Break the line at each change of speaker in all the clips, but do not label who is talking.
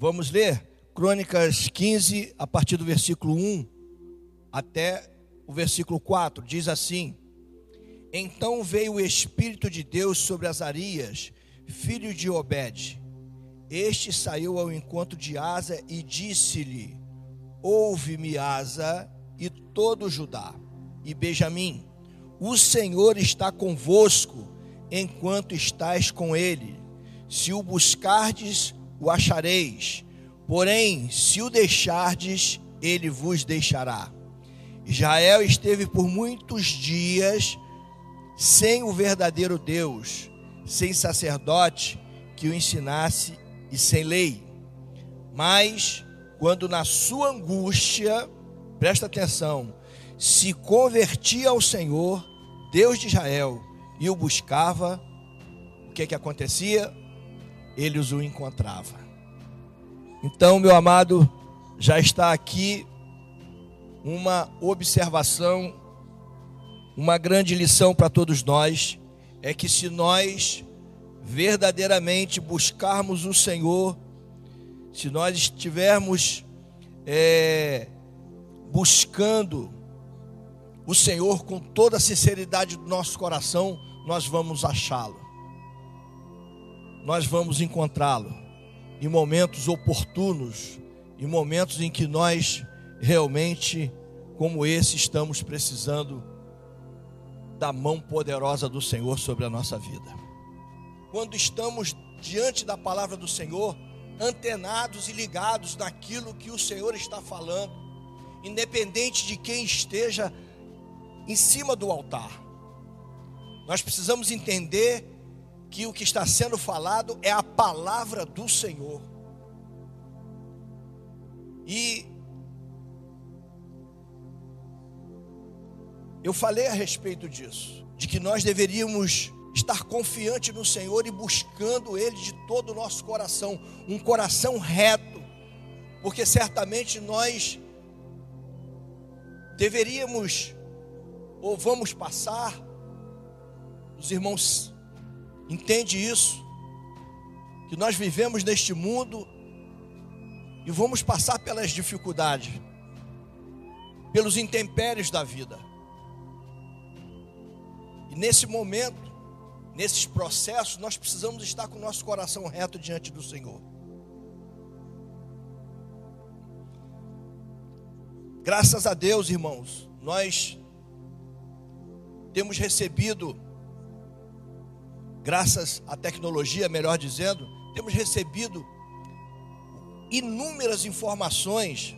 Vamos ler Crônicas 15, a partir do versículo 1 até o versículo 4. Diz assim: Então veio o Espírito de Deus sobre Azarias, filho de Obed. Este saiu ao encontro de Asa e disse-lhe: Ouve-me, Asa, e todo Judá, e Benjamim, o Senhor está convosco enquanto estais com ele. Se o buscardes, o achareis. Porém, se o deixardes, ele vos deixará. Israel esteve por muitos dias sem o verdadeiro Deus, sem sacerdote que o ensinasse e sem lei. Mas, quando na sua angústia, presta atenção, se convertia ao Senhor, Deus de Israel, e o buscava, o que que acontecia? Ele os o encontrava. Então, meu amado, já está aqui uma observação, uma grande lição para todos nós, é que se nós verdadeiramente buscarmos o Senhor, se nós estivermos é, buscando o Senhor com toda a sinceridade do nosso coração, nós vamos achá-lo. Nós vamos encontrá-lo em momentos oportunos, em momentos em que nós realmente, como esse, estamos precisando da mão poderosa do Senhor sobre a nossa vida. Quando estamos diante da palavra do Senhor, antenados e ligados naquilo que o Senhor está falando, independente de quem esteja em cima do altar. Nós precisamos entender que o que está sendo falado é a palavra do Senhor. E eu falei a respeito disso, de que nós deveríamos estar confiante no Senhor e buscando Ele de todo o nosso coração, um coração reto, porque certamente nós deveríamos ou vamos passar. Os irmãos entende isso que nós vivemos neste mundo e vamos passar pelas dificuldades, pelos intempéries da vida. E nesse momento, nesses processos, nós precisamos estar com o nosso coração reto diante do Senhor. Graças a Deus, irmãos, nós temos recebido, graças à tecnologia, melhor dizendo, temos recebido inúmeras informações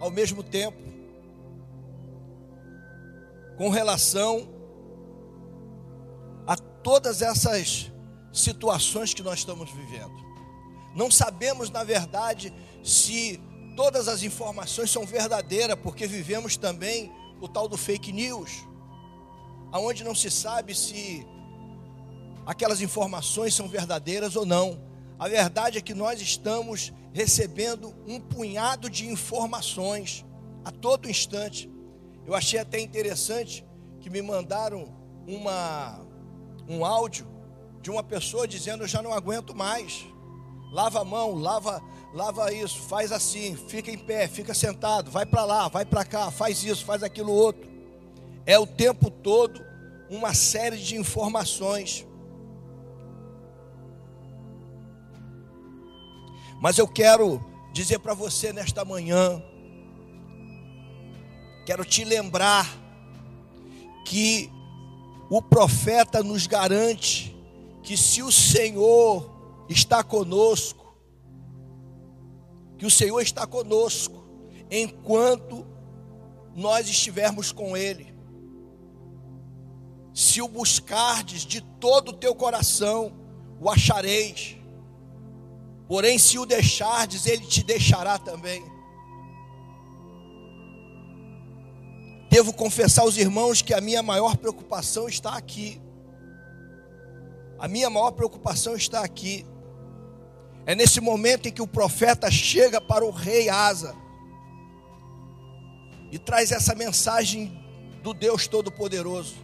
ao mesmo tempo com relação a todas essas situações que nós estamos vivendo. Não sabemos, na verdade, se todas as informações são verdadeiras, porque vivemos também o tal do fake news aonde não se sabe se aquelas informações são verdadeiras ou não. A verdade é que nós estamos recebendo um punhado de informações a todo instante. Eu achei até interessante que me mandaram uma, um áudio de uma pessoa dizendo: Eu já não aguento mais. Lava a mão, lava, lava isso, faz assim, fica em pé, fica sentado, vai para lá, vai para cá, faz isso, faz aquilo outro. É o tempo todo uma série de informações. Mas eu quero dizer para você nesta manhã, quero te lembrar que o profeta nos garante que se o Senhor está conosco, que o Senhor está conosco enquanto nós estivermos com Ele. Se o buscardes de todo o teu coração, o achareis. Porém, se o deixardes, ele te deixará também. Devo confessar aos irmãos que a minha maior preocupação está aqui. A minha maior preocupação está aqui. É nesse momento em que o profeta chega para o rei Asa e traz essa mensagem do Deus Todo-Poderoso.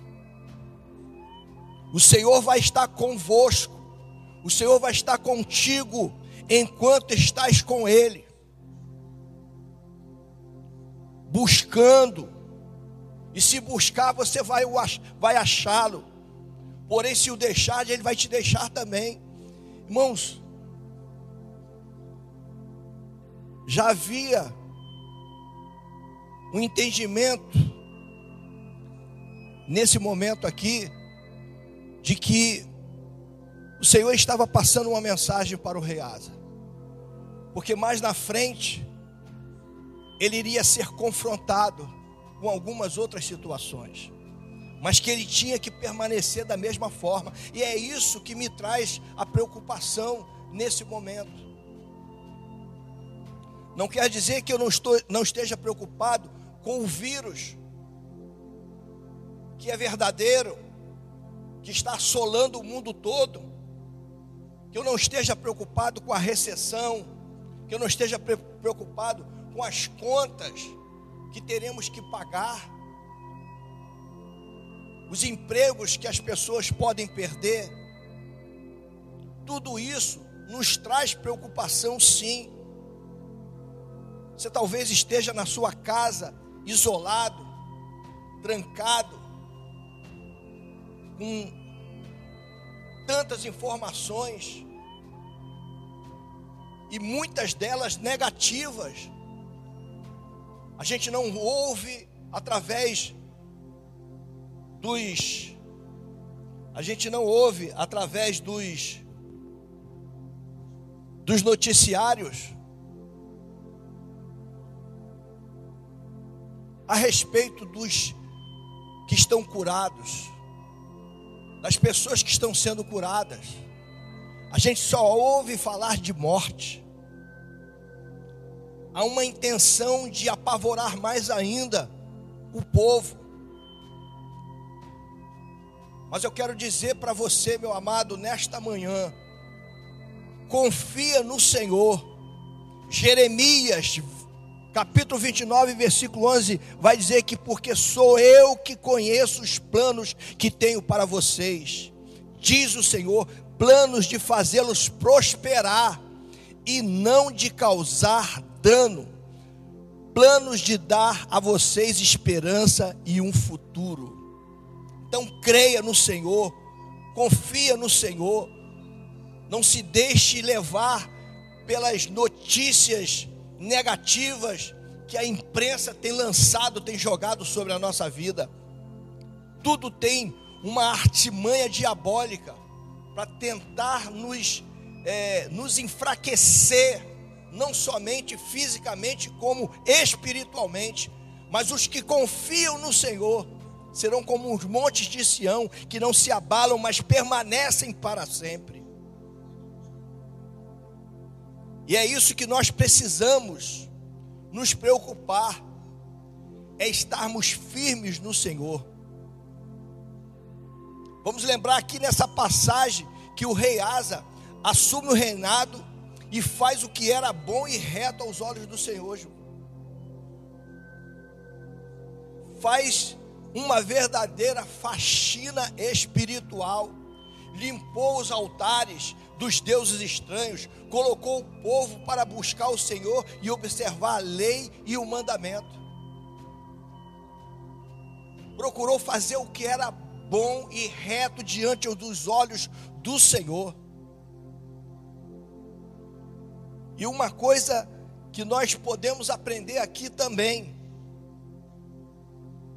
O Senhor vai estar convosco, o Senhor vai estar contigo enquanto estás com Ele, buscando, e se buscar, você vai, vai achá-lo, porém, se o deixar, Ele vai te deixar também, irmãos. Já havia um entendimento nesse momento aqui de que o Senhor estava passando uma mensagem para o rei Asa. Porque mais na frente ele iria ser confrontado com algumas outras situações. Mas que ele tinha que permanecer da mesma forma. E é isso que me traz a preocupação nesse momento. Não quer dizer que eu não, estou, não esteja preocupado com o vírus, que é verdadeiro, que está assolando o mundo todo, que eu não esteja preocupado com a recessão, que eu não esteja preocupado com as contas que teremos que pagar, os empregos que as pessoas podem perder. Tudo isso nos traz preocupação, sim. Você talvez esteja na sua casa, isolado, trancado, com tantas informações e muitas delas negativas. A gente não ouve através dos a gente não ouve através dos dos noticiários a respeito dos que estão curados das pessoas que estão sendo curadas. A gente só ouve falar de morte. Há uma intenção de apavorar mais ainda o povo. Mas eu quero dizer para você, meu amado, nesta manhã, confia no Senhor. Jeremias capítulo 29, versículo 11, vai dizer que porque sou eu que conheço os planos que tenho para vocês, diz o Senhor, planos de fazê-los prosperar e não de causar dano, planos de dar a vocês esperança e um futuro. Então creia no Senhor, confia no Senhor, não se deixe levar pelas notícias negativas que a imprensa tem lançado, tem jogado sobre a nossa vida. Tudo tem uma artimanha diabólica para tentar nos, é, nos enfraquecer, não somente fisicamente, como espiritualmente. Mas os que confiam no Senhor serão como os montes de Sião, que não se abalam, mas permanecem para sempre. E é isso que nós precisamos nos preocupar, é estarmos firmes no Senhor. Vamos lembrar aqui nessa passagem que o rei Asa assume o reinado e faz o que era bom e reto aos olhos do Senhor. Faz uma verdadeira faxina espiritual, limpou os altares, dos deuses estranhos, colocou o povo para buscar o Senhor e observar a lei e o mandamento. Procurou fazer o que era bom e reto diante dos olhos do Senhor. E uma coisa que nós podemos aprender aqui também,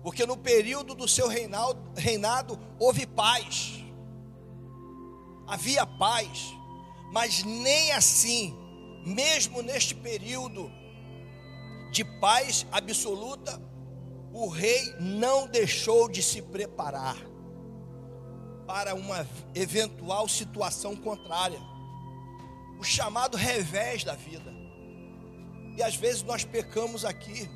porque no período do seu reinado, reinado houve paz havia paz, mas nem assim, mesmo neste período de paz absoluta, o rei não deixou de se preparar para uma eventual situação contrária, o chamado revés da vida. E às vezes nós pecamos aqui.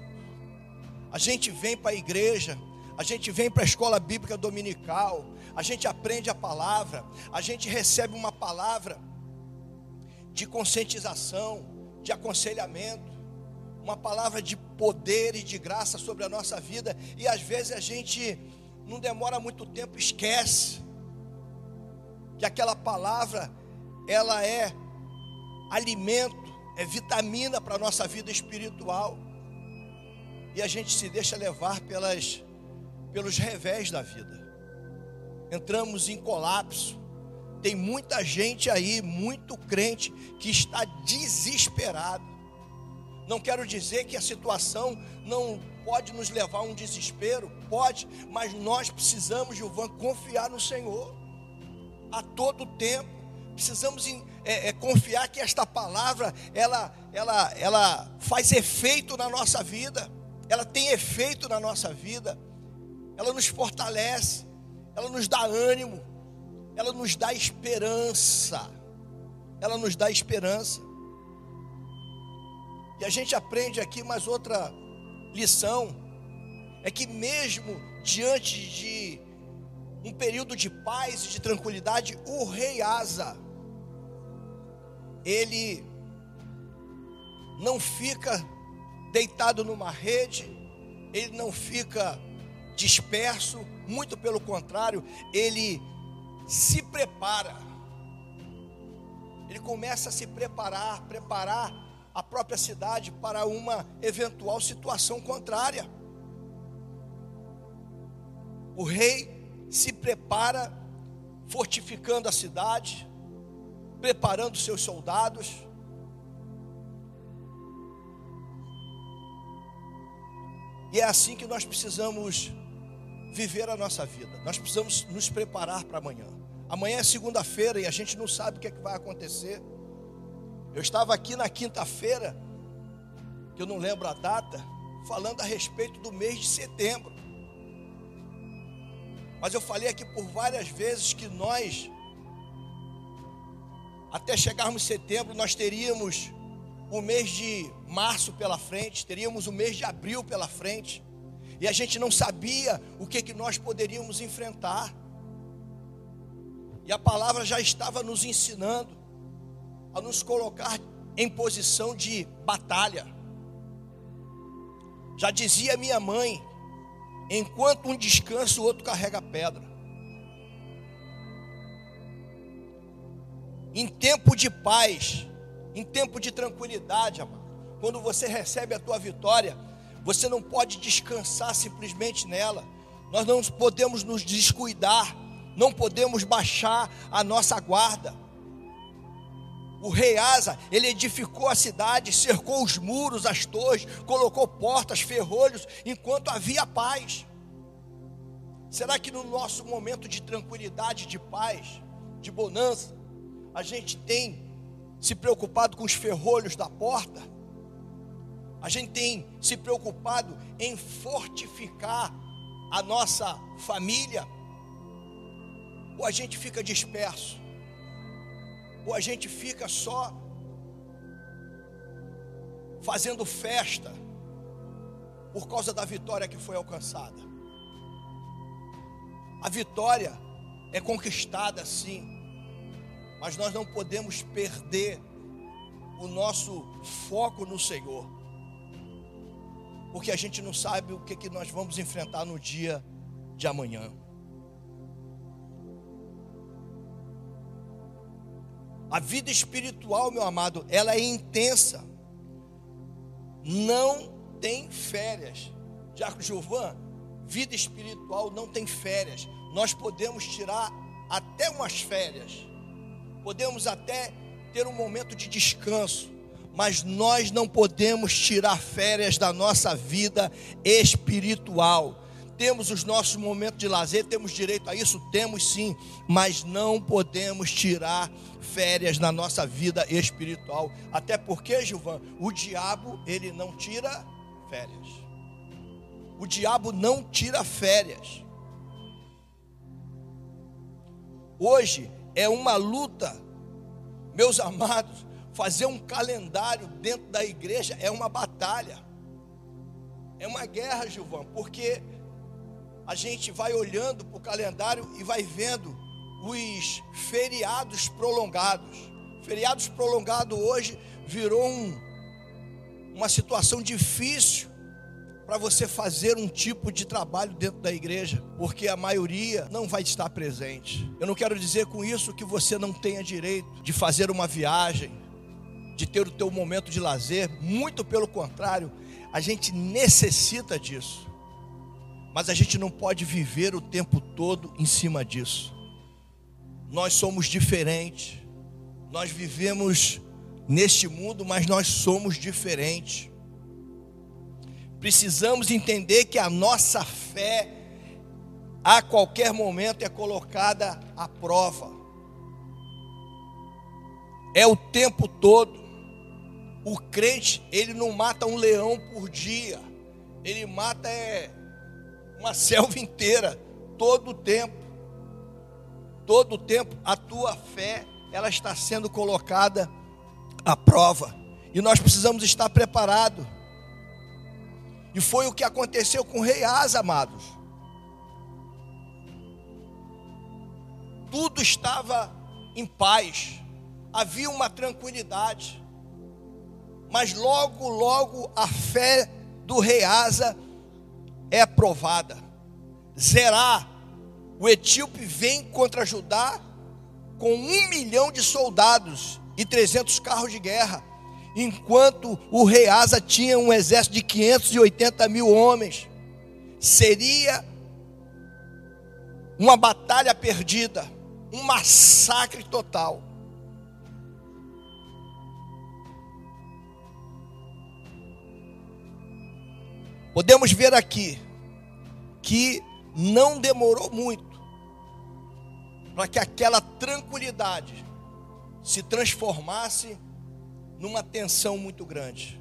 A gente vem para a igreja, a gente vem para a escola bíblica dominical, a gente aprende a palavra, a gente recebe uma palavra de conscientização, de aconselhamento, uma palavra de poder e de graça sobre a nossa vida, e às vezes a gente não demora muito tempo, esquece que aquela palavra ela é alimento, é vitamina para a nossa vida espiritual. E a gente se deixa levar pelas, pelos revés da vida. Entramos em colapso. Tem muita gente aí, muito crente, que está desesperado. Não quero dizer que a situação não pode nos levar a um desespero, pode, mas nós precisamos, Gilvan, confiar no Senhor a todo tempo. Precisamos é, é, confiar que esta palavra ela, ela, ela faz efeito na nossa vida, ela tem efeito na nossa vida, ela nos fortalece, ela nos dá ânimo, ela nos dá esperança, ela nos dá esperança. E a gente aprende aqui mais outra lição: é que mesmo diante de um período de paz e de tranquilidade, o rei Asa, ele não fica deitado numa rede, ele não fica disperso, muito pelo contrário, ele se prepara. Ele começa a se preparar, preparar a própria cidade para uma eventual situação contrária. O rei se prepara fortificando a cidade, preparando seus soldados. E é assim que nós precisamos viver a nossa vida. Nós precisamos nos preparar para amanhã. Amanhã é segunda-feira e a gente não sabe o que, é que vai acontecer. Eu estava aqui na quinta-feira, que eu não lembro a data, falando a respeito do mês de setembro. Mas eu falei aqui por várias vezes que nós até chegarmos em setembro, nós teríamos o mês de março pela frente, teríamos o mês de abril pela frente, e a gente não sabia o que, que nós poderíamos enfrentar. E a palavra já estava nos ensinando a nos colocar em posição de batalha. Já dizia minha mãe: enquanto um descansa, o outro carrega pedra. Em tempo de paz, em tempo de tranquilidade, amado, quando você recebe a tua vitória, você não pode descansar simplesmente nela. Nós não podemos nos descuidar, não podemos baixar a nossa guarda. O rei Asa, ele edificou a cidade, cercou os muros, as torres, colocou portas, ferrolhos, enquanto havia paz. Será que no nosso momento de tranquilidade, de paz, de bonança, a gente tem se preocupado com os ferrolhos da porta? A gente tem se preocupado em fortificar a nossa família? Ou a gente fica disperso? Ou a gente fica só fazendo festa por causa da vitória que foi alcançada? A vitória é conquistada sim, mas nós não podemos perder o nosso foco no Senhor, porque a gente não sabe o que, que nós vamos enfrentar no dia de amanhã. A vida espiritual, meu amado, ela é intensa, não tem férias. Diácono Gilvan, vida espiritual não tem férias. Nós podemos tirar até umas férias podemos até ter um momento de descanso, mas nós não podemos tirar férias da nossa vida espiritual. Temos os nossos momentos de lazer, temos direito a isso, temos sim, mas não podemos tirar férias na nossa vida espiritual. Até porque, Gilvan, o diabo, ele não tira férias. O diabo não tira férias. Hoje é uma luta, meus amados. Fazer um calendário dentro da igreja é uma batalha, é uma guerra, Gilvão, porque a gente vai olhando para o calendário e vai vendo os feriados prolongados. Feriados prolongados hoje virou um, uma situação difícil para você fazer um tipo de trabalho dentro da igreja, porque a maioria não vai estar presente. Eu não quero dizer com isso que você não tenha direito de fazer uma viagem, de ter o teu momento de lazer, muito pelo contrário, a gente necessita disso. Mas a gente não pode viver o tempo todo em cima disso. Nós somos diferentes. Nós vivemos neste mundo, mas nós somos diferentes. Precisamos entender que a nossa fé a qualquer momento é colocada à prova. É o tempo todo. O crente, ele não mata um leão por dia. Ele mata é uma selva inteira, todo o tempo. Todo o tempo a tua fé, ela está sendo colocada à prova. E nós precisamos estar preparados. E foi o que aconteceu com o rei Asa, amados. Tudo estava em paz, havia uma tranquilidade. Mas logo, logo a fé do rei Asa é provada. Zerá, o etíope vem contra Judá com um milhão de soldados e trezentos carros de guerra, enquanto o rei Asa tinha um exército de 580 mil homens. Seria uma batalha perdida, um massacre total. Podemos ver aqui que não demorou muito para que aquela tranquilidade se transformasse numa tensão muito grande.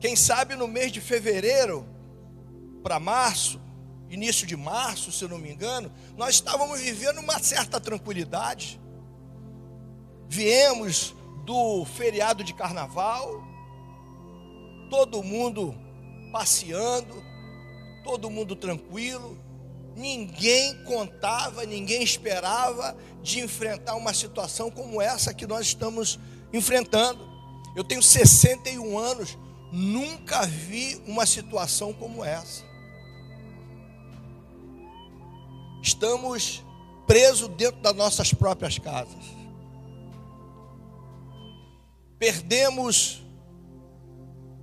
Quem sabe no mês de fevereiro para março, início de março, se eu não me engano, nós estávamos vivendo uma certa tranquilidade. Viemos do feriado de carnaval, todo mundo passeando, todo mundo tranquilo. Ninguém contava, ninguém esperava de enfrentar uma situação como essa que nós estamos enfrentando. Eu tenho 61 anos, nunca vi uma situação como essa. Estamos presos dentro das nossas próprias casas. Perdemos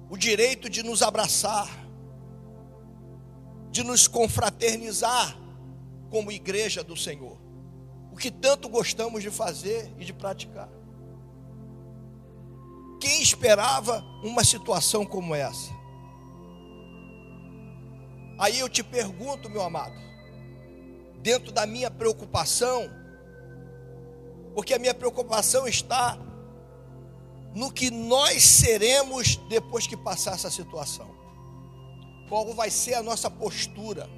o direito de nos abraçar, de nos confraternizar como igreja do Senhor. O que tanto gostamos de fazer e de praticar. Quem esperava uma situação como essa? Aí eu te pergunto, meu amado, dentro da minha preocupação, porque a minha preocupação está no que nós seremos depois que passar essa situação. Qual vai ser a nossa postura?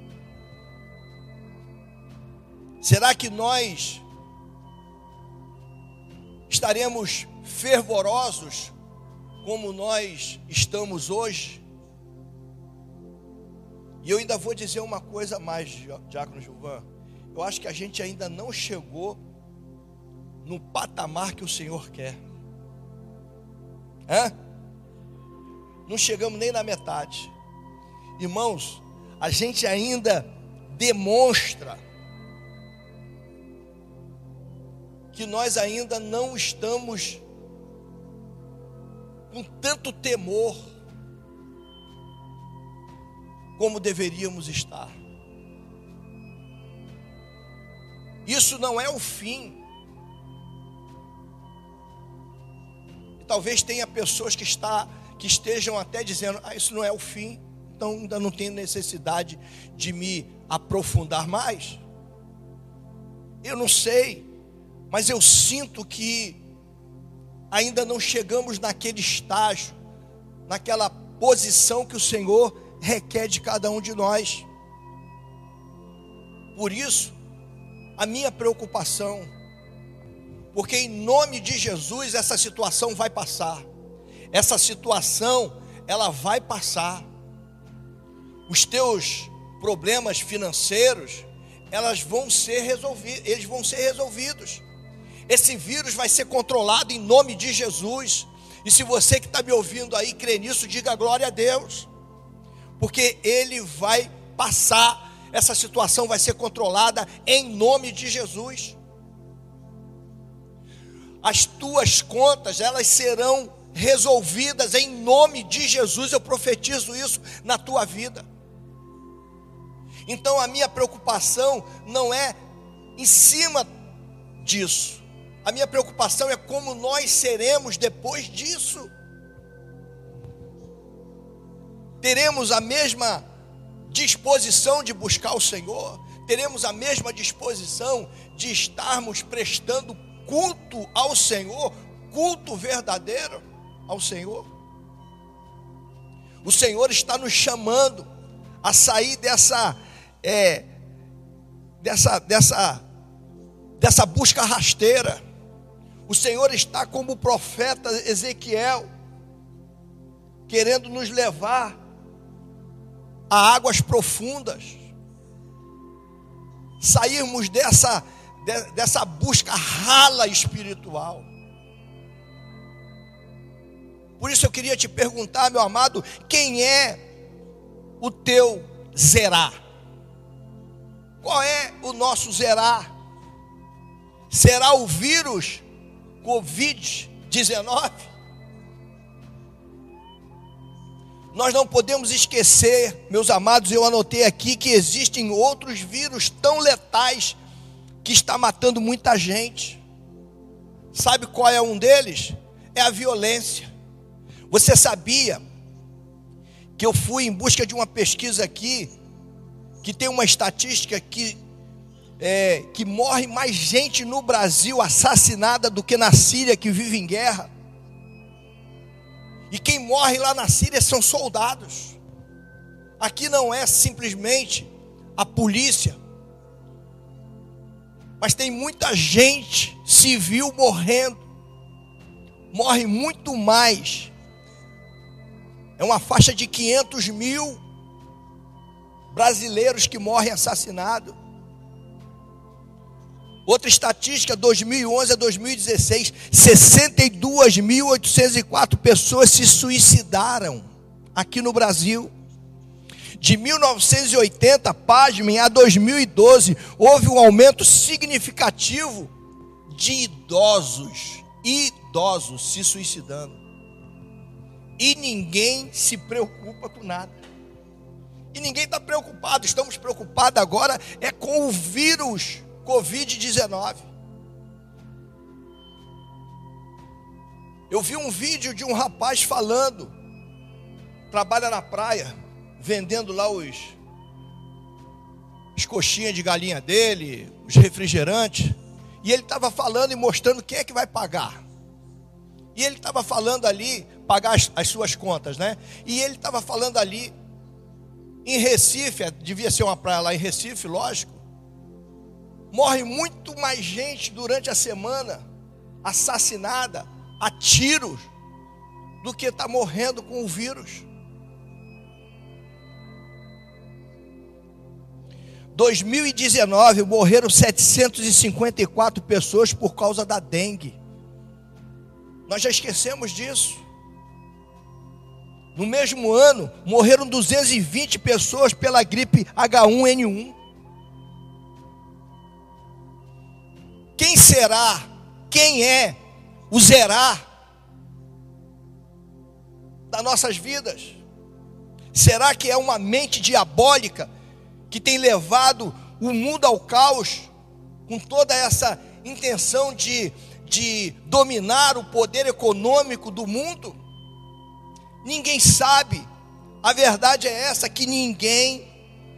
Será que nós estaremos fervorosos como nós estamos hoje? E eu ainda vou dizer uma coisa mais, Diácono Gilvan. Eu acho que a gente ainda não chegou no patamar que o Senhor quer. Hã? Não chegamos nem na metade. Irmãos, a gente ainda demonstra que nós ainda não estamos com tanto temor como deveríamos estar. Isso não é o fim. Talvez tenha pessoas que, está, que estejam até dizendo: ah, isso não é o fim, então ainda não tenho necessidade de me aprofundar mais. Eu não sei, mas eu sinto que ainda não chegamos naquele estágio, naquela posição que o Senhor requer de cada um de nós. Por isso, a minha preocupação porque em nome de Jesus essa situação vai passar. Essa situação, ela vai passar. Os teus problemas financeiros, elas vão ser resolvidos, eles vão ser resolvidos. Esse vírus vai ser controlado em nome de Jesus. E se você que está me ouvindo aí crê nisso, diga glória a Deus. Porque ele vai passar, essa situação vai ser controlada em nome de Jesus. As tuas contas, elas serão resolvidas em nome de Jesus. Eu profetizo isso na tua vida. Então a minha preocupação não é em cima disso. A minha preocupação é como nós seremos depois disso. Teremos a mesma disposição de buscar o Senhor, teremos a mesma disposição de estarmos prestando culto ao Senhor, culto verdadeiro ao Senhor. O Senhor está nos chamando a sair dessa é, dessa dessa dessa busca rasteira. O Senhor está como o profeta Ezequiel querendo nos levar a águas profundas. Sairmos dessa dessa busca rala espiritual. Por isso eu queria te perguntar, meu amado, quem é o teu zerar? Qual é o nosso zerar? Será o vírus Covid-19? Nós não podemos esquecer, meus amados, eu anotei aqui que existem outros vírus tão letais que está matando muita gente. Sabe qual é um deles? É a violência. Você sabia que eu fui em busca de uma pesquisa aqui que tem uma estatística que é, que morre mais gente no Brasil assassinada do que na Síria que vive em guerra. E quem morre lá na Síria são soldados. Aqui não é simplesmente a polícia, mas tem muita gente civil morrendo. Morre muito mais. É uma faixa de 500 mil brasileiros que morrem assassinados. Outra estatística, 2011 a 2016, 62.804 pessoas se suicidaram aqui no Brasil. De 1980, pasmem, a 2012, houve um aumento significativo de idosos, idosos se suicidando. E ninguém se preocupa com nada. E ninguém está preocupado. Estamos preocupados agora é com o vírus Covid-19. Eu vi um vídeo de um rapaz falando, trabalha na praia, vendendo lá os as coxinhas de galinha dele, os refrigerantes, e ele estava falando e mostrando quem é que vai pagar. E ele estava falando ali, pagar as, as, suas contas, né? E ele estava falando ali, em Recife, devia ser uma praia lá em Recife, lógico. Morre muito mais gente durante a semana, assassinada a tiros, do que está morrendo com o vírus. 2019 morreram 754 pessoas por causa da dengue. Nós já esquecemos disso. No mesmo ano, morreram 220 pessoas pela gripe H1N1. Quem será? Quem é o zerar das nossas vidas? Será que é uma mente diabólica que tem levado o mundo ao caos, com toda essa intenção de, de dominar o poder econômico do mundo? Ninguém sabe. A verdade é essa: que ninguém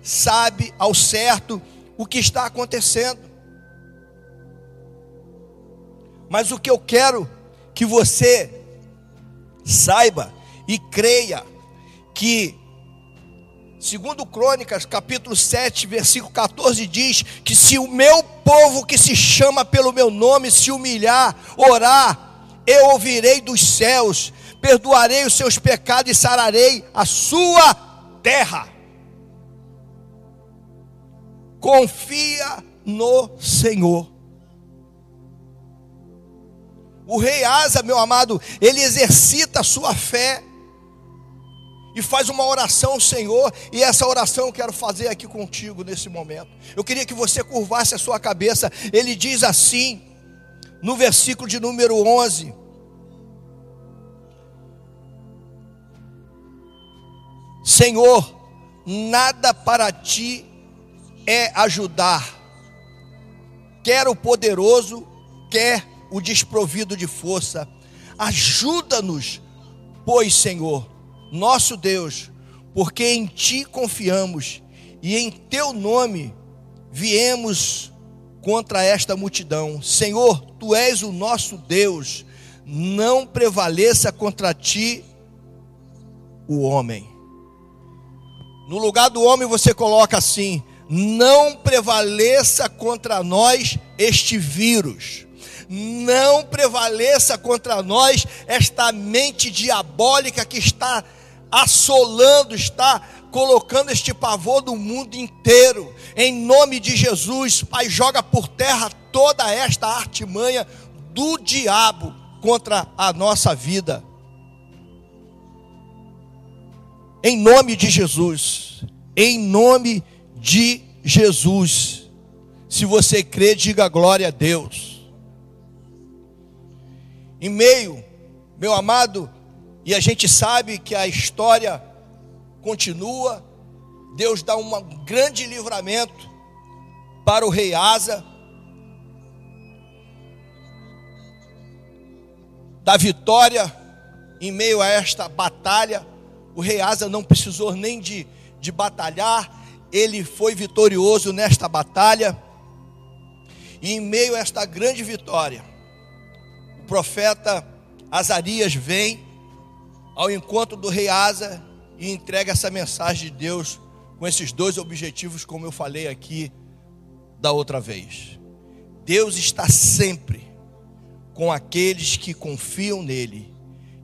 sabe ao certo o que está acontecendo. Mas o que eu quero que você saiba e creia que Segundo Crônicas, capítulo 7, versículo 14 diz que se o meu povo que se chama pelo meu nome se humilhar, orar, eu ouvirei dos céus, perdoarei os seus pecados e sararei a sua terra. Confia no Senhor. O rei Asa, meu amado, ele exercita a sua fé e faz uma oração ao Senhor, e essa oração eu quero fazer aqui contigo nesse momento. Eu queria que você curvasse a sua cabeça. Ele diz assim: no versículo de número 11. Senhor, nada para ti é ajudar, quer o poderoso, quer o desprovido de força. Ajuda-nos, pois, Senhor, nosso Deus, porque em ti confiamos e em teu nome viemos contra esta multidão. Senhor, tu és o nosso Deus, não prevaleça contra ti o homem. No lugar do homem você coloca assim: não prevaleça contra nós este vírus. Não prevaleça contra nós esta mente diabólica que está assolando, está colocando este pavor do mundo inteiro. Em nome de Jesus, Pai, joga por terra toda esta artimanha do diabo contra a nossa vida. Em nome de Jesus. Em nome de Jesus. Se você crê, diga glória a Deus. Em meio, meu amado, e a gente sabe que a história continua. Deus dá um grande livramento para o rei Asa. Da vitória em meio a esta batalha. O rei Asa não precisou nem de, de batalhar, ele foi vitorioso nesta batalha. E em meio a esta grande vitória, o profeta Azarias vem ao encontro do rei Asa e entrega essa mensagem de Deus com esses dois objetivos, como eu falei aqui da outra vez. Deus está sempre com aqueles que confiam nele,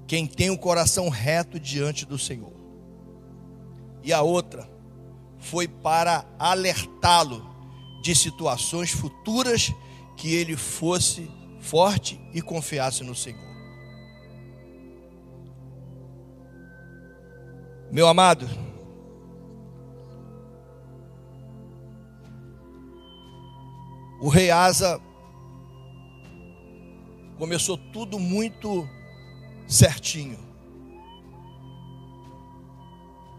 quem tem o coração reto diante do Senhor. E a outra foi para alertá-lo de situações futuras que ele fosse forte e confiasse no Senhor. Meu amado, o rei Asa começou tudo muito certinho.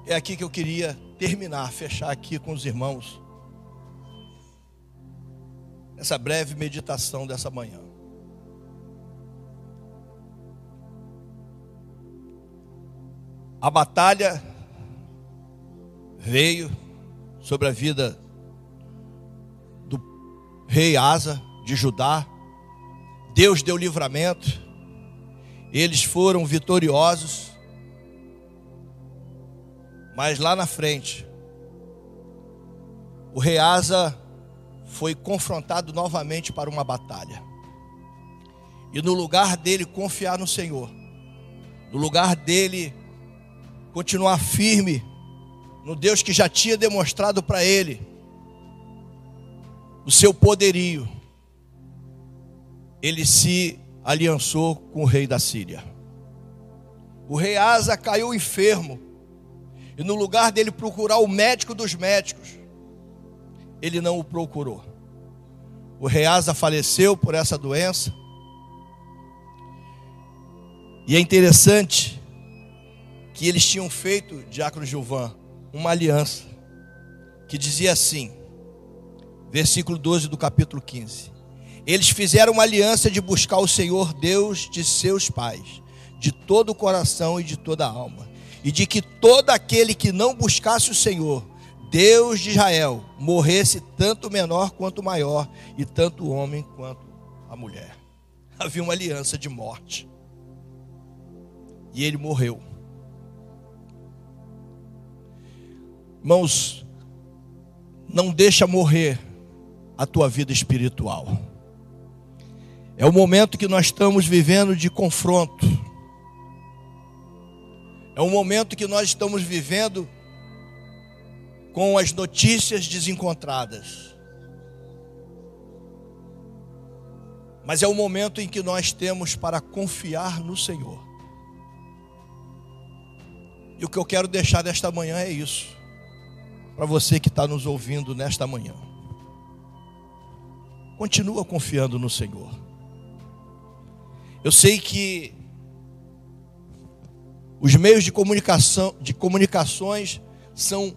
É aqui que eu queria terminar, fechar aqui com os irmãos essa breve meditação dessa manhã. A batalha veio sobre a vida do rei Asa de Judá. Deus deu livramento. Eles foram vitoriosos. Mas lá na frente, o rei Asa foi confrontado novamente para uma batalha. E no lugar dele confiar no Senhor, no lugar dele continuar firme no Deus que já tinha demonstrado para ele o seu poderio, ele se aliançou com o rei da Síria. O rei Asa caiu enfermo, e no lugar dele procurar o médico dos médicos, ele não o procurou. O rei Asa faleceu por essa doença. E é interessante que eles tinham feito, Diácono Gilvan, uma aliança que dizia assim, versículo 12 do capítulo 15: Eles fizeram uma aliança de buscar o Senhor Deus de seus pais, de todo o coração e de toda a alma, e de que todo aquele que não buscasse o Senhor, Deus de Israel, morresse tanto menor quanto maior, e tanto o homem quanto a mulher. Havia uma aliança de morte. E ele morreu. Irmãos, não deixa morrer a tua vida espiritual. É o momento que nós estamos vivendo de confronto. É um momento que nós estamos vivendo com as notícias desencontradas. Mas é o momento em que nós temos para confiar no Senhor. E o que eu quero deixar desta manhã é isso para você que está nos ouvindo nesta manhã. Continua confiando no Senhor. Eu sei que os meios de comunicação, de comunicações são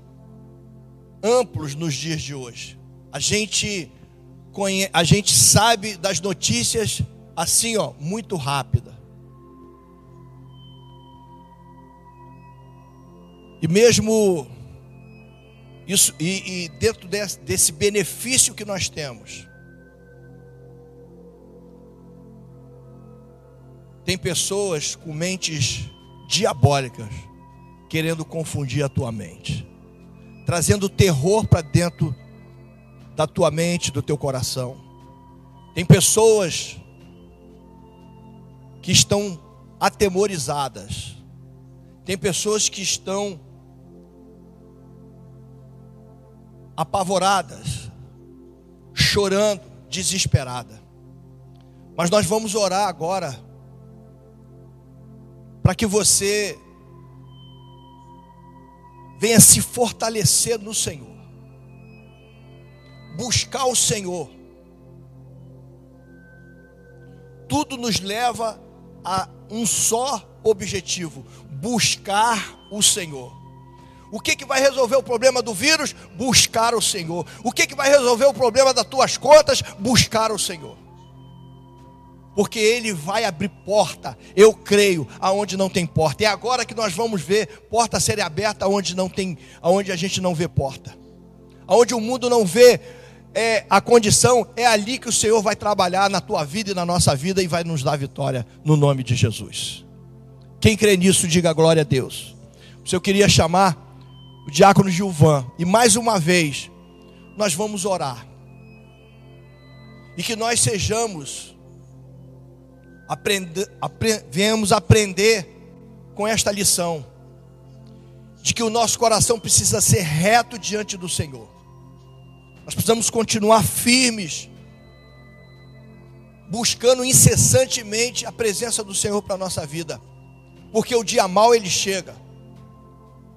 amplos nos dias de hoje. A gente conhe... a gente sabe das notícias assim, ó, muito rápida. E mesmo isso e, e dentro desse, desse benefício que nós temos, tem pessoas com mentes diabólicas querendo confundir a tua mente, trazendo terror para dentro da tua mente, do teu coração. Tem pessoas que estão atemorizadas. Tem pessoas que estão apavoradas, chorando, desesperada. Mas nós vamos orar agora para que você venha se fortalecer no Senhor, buscar o Senhor. Tudo nos leva a um só objetivo: buscar o Senhor. O que, que vai resolver o problema do vírus? Buscar o Senhor. O que, que vai resolver o problema das tuas contas? Buscar o Senhor. Porque Ele vai abrir porta, eu creio, aonde não tem porta. É agora que nós vamos ver porta serem aberta aonde não tem, aonde a gente não vê porta. Aonde o mundo não vê é, a condição, é ali que o Senhor vai trabalhar na tua vida e na nossa vida e vai nos dar vitória no nome de Jesus. Quem crê nisso, diga glória a Deus. Se eu queria chamar o diácono Gilvan. E mais uma vez, nós vamos orar. E que nós sejamos, aprender, apre, venhamos aprender com esta lição. De que o nosso coração precisa ser reto diante do Senhor. Nós precisamos continuar firmes, buscando incessantemente a presença do Senhor para a nossa vida. Porque o dia mal ele chega.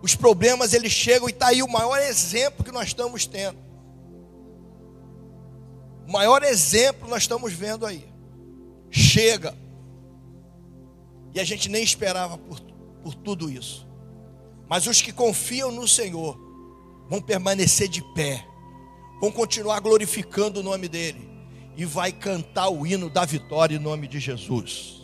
Os problemas eles chegam e está aí o maior exemplo que nós estamos tendo. O maior exemplo nós estamos vendo aí. Chega. E a gente nem esperava por, por tudo isso. Mas os que confiam no Senhor vão permanecer de pé, vão continuar glorificando o nome dele e vai cantar o hino da vitória em nome de Jesus.